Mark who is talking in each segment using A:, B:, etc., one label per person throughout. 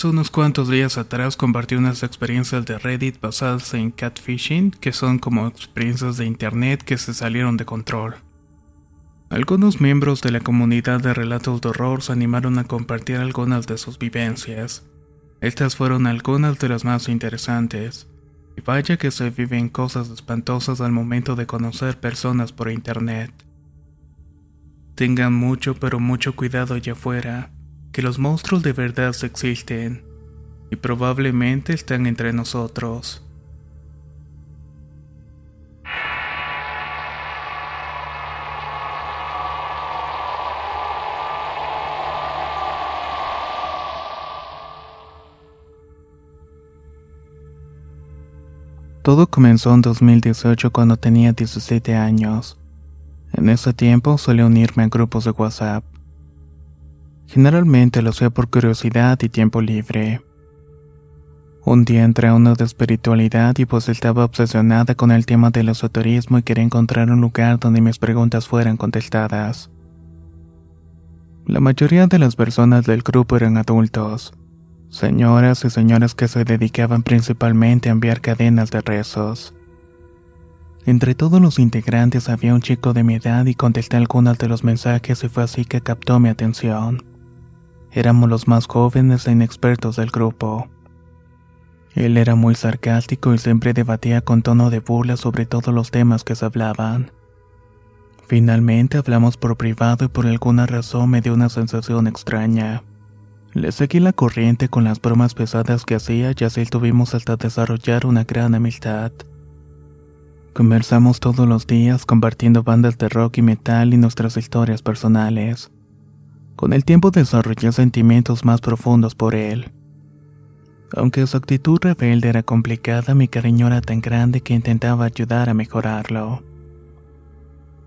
A: Hace unos cuantos días atrás compartí unas experiencias de Reddit basadas en catfishing, que son como experiencias de internet que se salieron de control. Algunos miembros de la comunidad de relatos de horror se animaron a compartir algunas de sus vivencias. Estas fueron algunas de las más interesantes. Y vaya que se viven cosas espantosas al momento de conocer personas por internet. Tengan mucho pero mucho cuidado allá afuera que los monstruos de verdad existen y probablemente están entre nosotros. Todo comenzó en 2018 cuando tenía 17 años. En ese tiempo solía unirme a grupos de WhatsApp. Generalmente lo hacía por curiosidad y tiempo libre. Un día entré a uno de espiritualidad y pues estaba obsesionada con el tema del esoterismo y quería encontrar un lugar donde mis preguntas fueran contestadas. La mayoría de las personas del grupo eran adultos, señoras y señoras que se dedicaban principalmente a enviar cadenas de rezos. Entre todos los integrantes había un chico de mi edad y contesté algunos de los mensajes y fue así que captó mi atención. Éramos los más jóvenes e inexpertos del grupo. Él era muy sarcástico y siempre debatía con tono de burla sobre todos los temas que se hablaban. Finalmente hablamos por privado y por alguna razón me dio una sensación extraña. Le seguí la corriente con las bromas pesadas que hacía y así tuvimos hasta desarrollar una gran amistad. Conversamos todos los días compartiendo bandas de rock y metal y nuestras historias personales. Con el tiempo desarrollé sentimientos más profundos por él. Aunque su actitud rebelde era complicada, mi cariño era tan grande que intentaba ayudar a mejorarlo.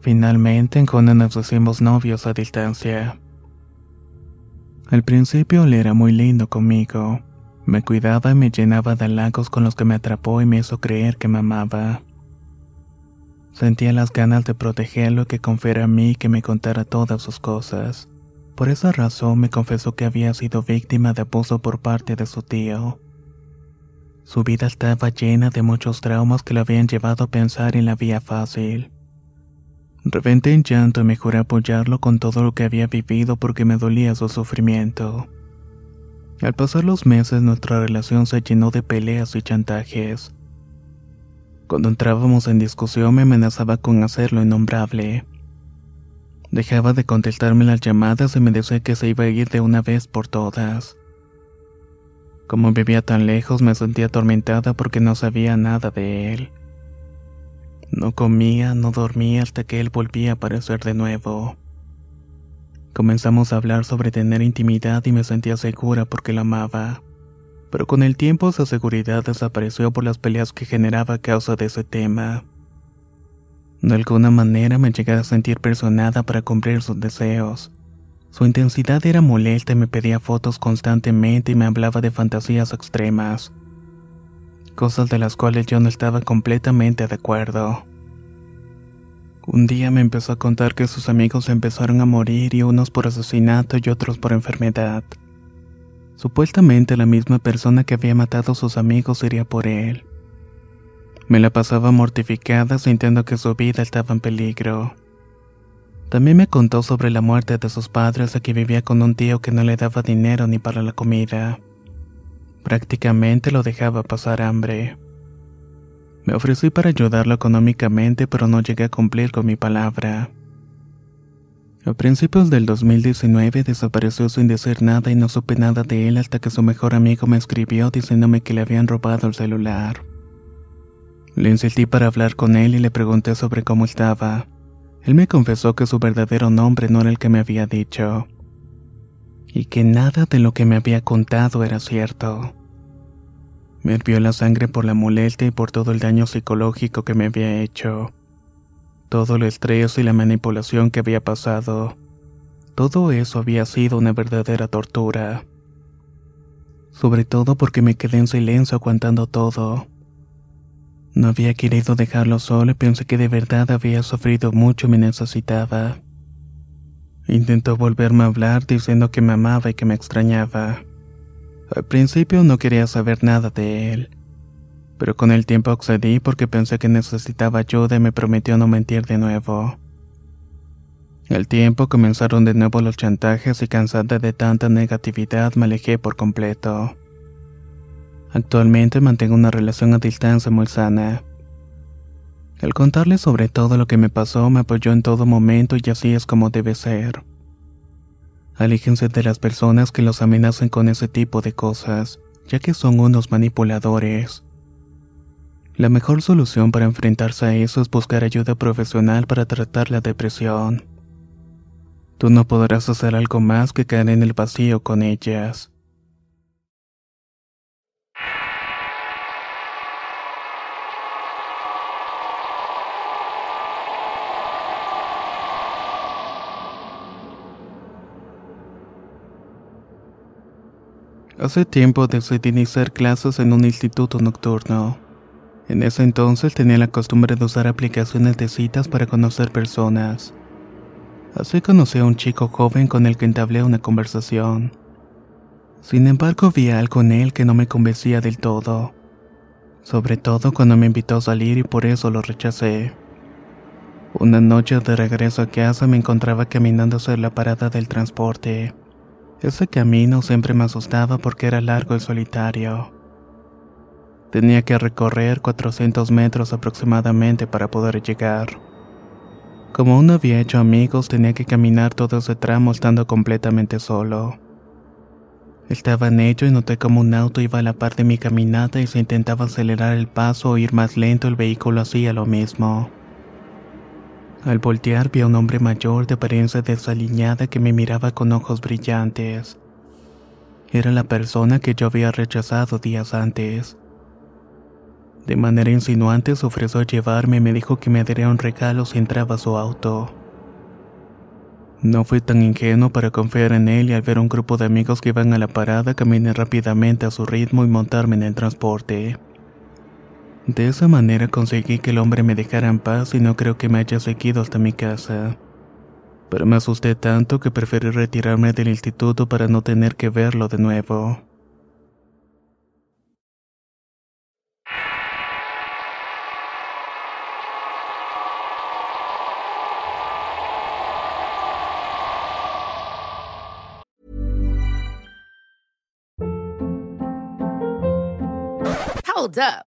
A: Finalmente, en junio nos hicimos novios a distancia. Al principio él era muy lindo conmigo. Me cuidaba y me llenaba de halagos con los que me atrapó y me hizo creer que me amaba. Sentía las ganas de protegerlo y que confiara a mí y que me contara todas sus cosas. Por esa razón me confesó que había sido víctima de abuso por parte de su tío. Su vida estaba llena de muchos traumas que le habían llevado a pensar en la vía fácil. Reventé en llanto y me juré apoyarlo con todo lo que había vivido porque me dolía su sufrimiento. Al pasar los meses nuestra relación se llenó de peleas y chantajes. Cuando entrábamos en discusión me amenazaba con hacer lo innombrable. Dejaba de contestarme las llamadas y me decía que se iba a ir de una vez por todas. Como vivía tan lejos me sentía atormentada porque no sabía nada de él. No comía, no dormía hasta que él volvía a aparecer de nuevo. Comenzamos a hablar sobre tener intimidad y me sentía segura porque la amaba. Pero con el tiempo esa seguridad desapareció por las peleas que generaba a causa de ese tema. De alguna manera me llegué a sentir personada para cumplir sus deseos. Su intensidad era molesta y me pedía fotos constantemente y me hablaba de fantasías extremas. Cosas de las cuales yo no estaba completamente de acuerdo. Un día me empezó a contar que sus amigos empezaron a morir y unos por asesinato y otros por enfermedad. Supuestamente la misma persona que había matado a sus amigos iría por él. Me la pasaba mortificada sintiendo que su vida estaba en peligro. También me contó sobre la muerte de sus padres y que vivía con un tío que no le daba dinero ni para la comida. Prácticamente lo dejaba pasar hambre. Me ofrecí para ayudarlo económicamente, pero no llegué a cumplir con mi palabra. A principios del 2019 desapareció sin decir nada y no supe nada de él hasta que su mejor amigo me escribió diciéndome que le habían robado el celular. Le insistí para hablar con él y le pregunté sobre cómo estaba. Él me confesó que su verdadero nombre no era el que me había dicho. Y que nada de lo que me había contado era cierto. Me hirvió la sangre por la molestia y por todo el daño psicológico que me había hecho todo el estrés y la manipulación que había pasado. Todo eso había sido una verdadera tortura. Sobre todo porque me quedé en silencio aguantando todo. No había querido dejarlo solo y pensé que de verdad había sufrido mucho y me necesitaba. Intentó volverme a hablar diciendo que me amaba y que me extrañaba. Al principio no quería saber nada de él pero con el tiempo accedí porque pensé que necesitaba ayuda y me prometió no mentir de nuevo. El tiempo comenzaron de nuevo los chantajes y cansada de tanta negatividad me alejé por completo. Actualmente mantengo una relación a distancia muy sana. El contarle sobre todo lo que me pasó me apoyó en todo momento y así es como debe ser. Alíjense de las personas que los amenazan con ese tipo de cosas, ya que son unos manipuladores. La mejor solución para enfrentarse a eso es buscar ayuda profesional para tratar la depresión. Tú no podrás hacer algo más que caer en el vacío con ellas. Hace tiempo decidí iniciar clases en un instituto nocturno. En ese entonces tenía la costumbre de usar aplicaciones de citas para conocer personas. Así conocí a un chico joven con el que entablé una conversación. Sin embargo, vi algo en él que no me convencía del todo. Sobre todo cuando me invitó a salir y por eso lo rechacé. Una noche de regreso a casa me encontraba caminando hacia la parada del transporte. Ese camino siempre me asustaba porque era largo y solitario. Tenía que recorrer 400 metros aproximadamente para poder llegar. Como aún no había hecho amigos, tenía que caminar todo ese tramo estando completamente solo. Estaba en ello y noté como un auto iba a la par de mi caminata y se intentaba acelerar el paso o ir más lento, el vehículo hacía lo mismo. Al voltear vi a un hombre mayor de apariencia desaliñada que me miraba con ojos brillantes. Era la persona que yo había rechazado días antes. De manera insinuante se ofreció a llevarme y me dijo que me daría un regalo si entraba a su auto. No fui tan ingenuo para confiar en él y al ver un grupo de amigos que iban a la parada caminé rápidamente a su ritmo y montarme en el transporte. De esa manera conseguí que el hombre me dejara en paz y no creo que me haya seguido hasta mi casa. Pero me asusté tanto que preferí retirarme del instituto para no tener que verlo de nuevo.
B: Hold up.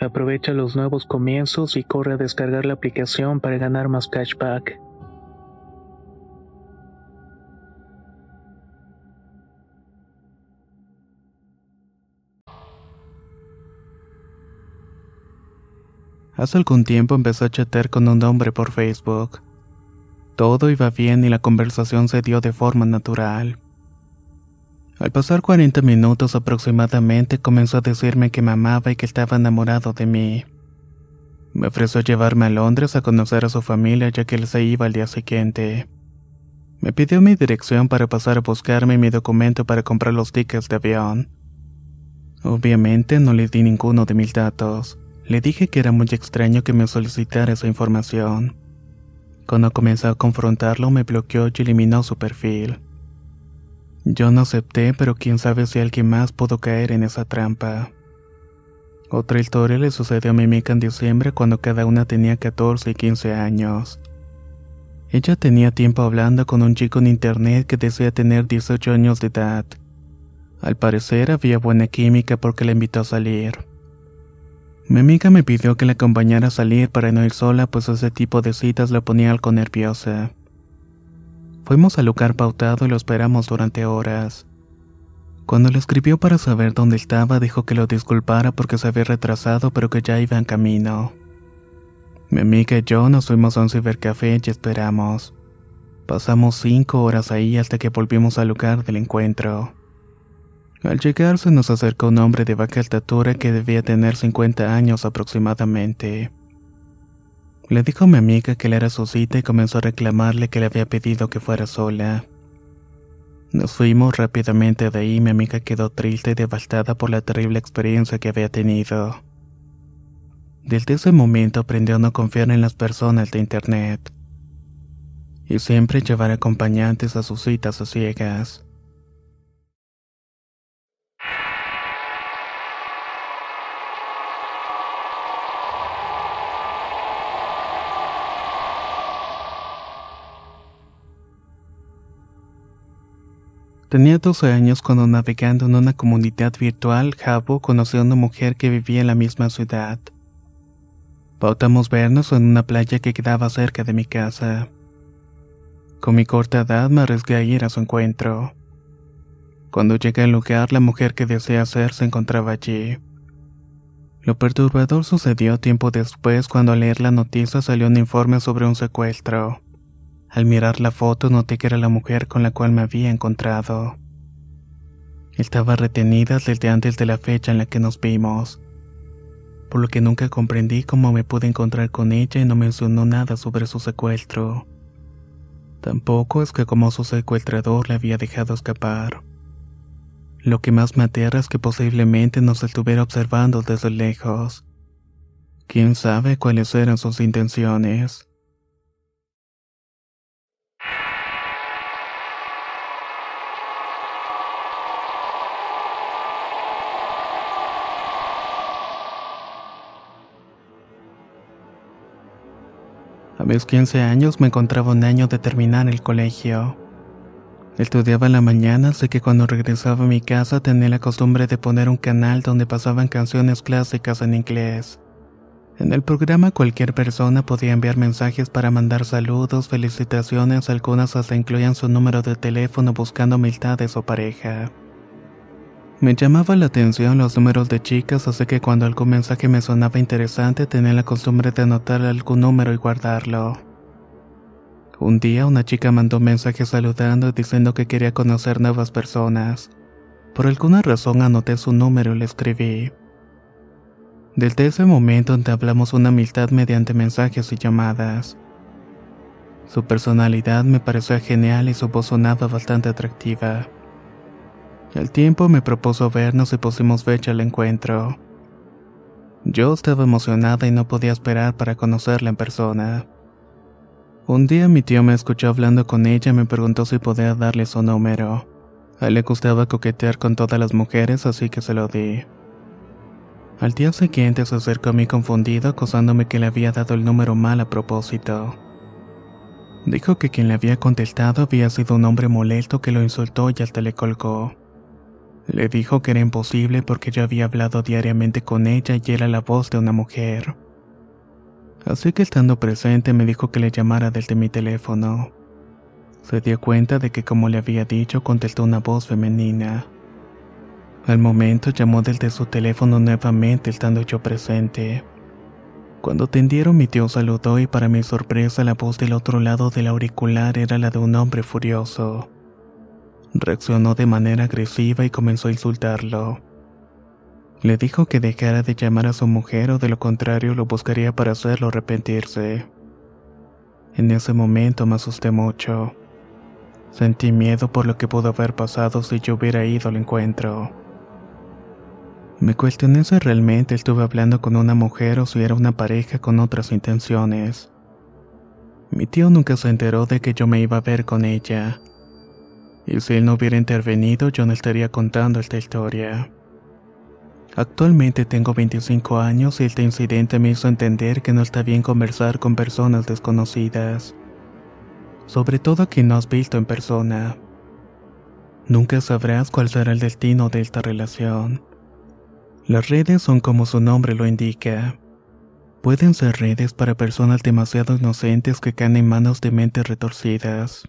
A: Aprovecha los nuevos comienzos y corre a descargar la aplicación para ganar más cashback. Hace algún tiempo empecé a chatear con un hombre por Facebook. Todo iba bien y la conversación se dio de forma natural. Al pasar 40 minutos aproximadamente comenzó a decirme que me amaba y que estaba enamorado de mí. Me ofreció llevarme a Londres a conocer a su familia ya que él se iba al día siguiente. Me pidió mi dirección para pasar a buscarme y mi documento para comprar los tickets de avión. Obviamente no le di ninguno de mis datos. Le dije que era muy extraño que me solicitara esa información. Cuando comencé a confrontarlo me bloqueó y eliminó su perfil. Yo no acepté, pero quién sabe si alguien más pudo caer en esa trampa. Otra historia le sucedió a mi amiga en diciembre cuando cada una tenía 14 y 15 años. Ella tenía tiempo hablando con un chico en internet que decía tener 18 años de edad. Al parecer había buena química porque la invitó a salir. Mi amiga me pidió que la acompañara a salir para no ir sola pues ese tipo de citas la ponía algo nerviosa. Fuimos al lugar pautado y lo esperamos durante horas. Cuando le escribió para saber dónde estaba, dijo que lo disculpara porque se había retrasado, pero que ya iba en camino. Mi amiga y yo nos fuimos a un cibercafé y esperamos. Pasamos cinco horas ahí hasta que volvimos al lugar del encuentro. Al llegar se nos acercó un hombre de baja estatura que debía tener 50 años aproximadamente. Le dijo a mi amiga que le era su cita y comenzó a reclamarle que le había pedido que fuera sola. Nos fuimos rápidamente de ahí y mi amiga quedó triste y devastada por la terrible experiencia que había tenido. Desde ese momento aprendió a no confiar en las personas de internet y siempre llevar acompañantes a sus citas a ciegas. Tenía 12 años cuando navegando en una comunidad virtual, Jabo conoció a una mujer que vivía en la misma ciudad. Pautamos vernos en una playa que quedaba cerca de mi casa. Con mi corta edad me arriesgué a ir a su encuentro. Cuando llegué al lugar, la mujer que deseé hacer se encontraba allí. Lo perturbador sucedió tiempo después cuando al leer la noticia salió un informe sobre un secuestro. Al mirar la foto noté que era la mujer con la cual me había encontrado. Estaba retenida desde antes de la fecha en la que nos vimos, por lo que nunca comprendí cómo me pude encontrar con ella y no mencionó nada sobre su secuestro. Tampoco es que como su secuestrador le había dejado escapar. Lo que más me aterra es que posiblemente nos estuviera observando desde lejos. ¿Quién sabe cuáles eran sus intenciones? A mis 15 años me encontraba un año de terminar el colegio. Estudiaba en la mañana, así que cuando regresaba a mi casa tenía la costumbre de poner un canal donde pasaban canciones clásicas en inglés. En el programa cualquier persona podía enviar mensajes para mandar saludos, felicitaciones, algunas hasta incluían su número de teléfono buscando amistades o pareja. Me llamaba la atención los números de chicas, así que cuando algún mensaje me sonaba interesante tenía la costumbre de anotar algún número y guardarlo. Un día una chica mandó un mensaje saludando y diciendo que quería conocer nuevas personas. Por alguna razón anoté su número y le escribí. Desde ese momento entablamos una amistad mediante mensajes y llamadas. Su personalidad me parecía genial y su voz sonaba bastante atractiva. Al tiempo me propuso vernos y pusimos fecha al encuentro. Yo estaba emocionada y no podía esperar para conocerla en persona. Un día mi tío me escuchó hablando con ella y me preguntó si podía darle su número. A él le gustaba coquetear con todas las mujeres, así que se lo di. Al día siguiente se acercó a mí confundido, acusándome que le había dado el número mal a propósito. Dijo que quien le había contestado había sido un hombre molesto que lo insultó y hasta le colgó. Le dijo que era imposible porque yo había hablado diariamente con ella y era la voz de una mujer. Así que estando presente me dijo que le llamara desde mi teléfono. Se dio cuenta de que como le había dicho contestó una voz femenina. Al momento llamó desde su teléfono nuevamente estando yo presente. Cuando tendieron mi tío saludó y para mi sorpresa la voz del otro lado del auricular era la de un hombre furioso. Reaccionó de manera agresiva y comenzó a insultarlo. Le dijo que dejara de llamar a su mujer o de lo contrario lo buscaría para hacerlo arrepentirse. En ese momento me asusté mucho. Sentí miedo por lo que pudo haber pasado si yo hubiera ido al encuentro. Me cuestioné si realmente estuve hablando con una mujer o si era una pareja con otras intenciones. Mi tío nunca se enteró de que yo me iba a ver con ella. Y si él no hubiera intervenido, yo no estaría contando esta historia. Actualmente tengo 25 años y este incidente me hizo entender que no está bien conversar con personas desconocidas. Sobre todo a quien no has visto en persona. Nunca sabrás cuál será el destino de esta relación. Las redes son como su nombre lo indica. Pueden ser redes para personas demasiado inocentes que caen en manos de mentes retorcidas.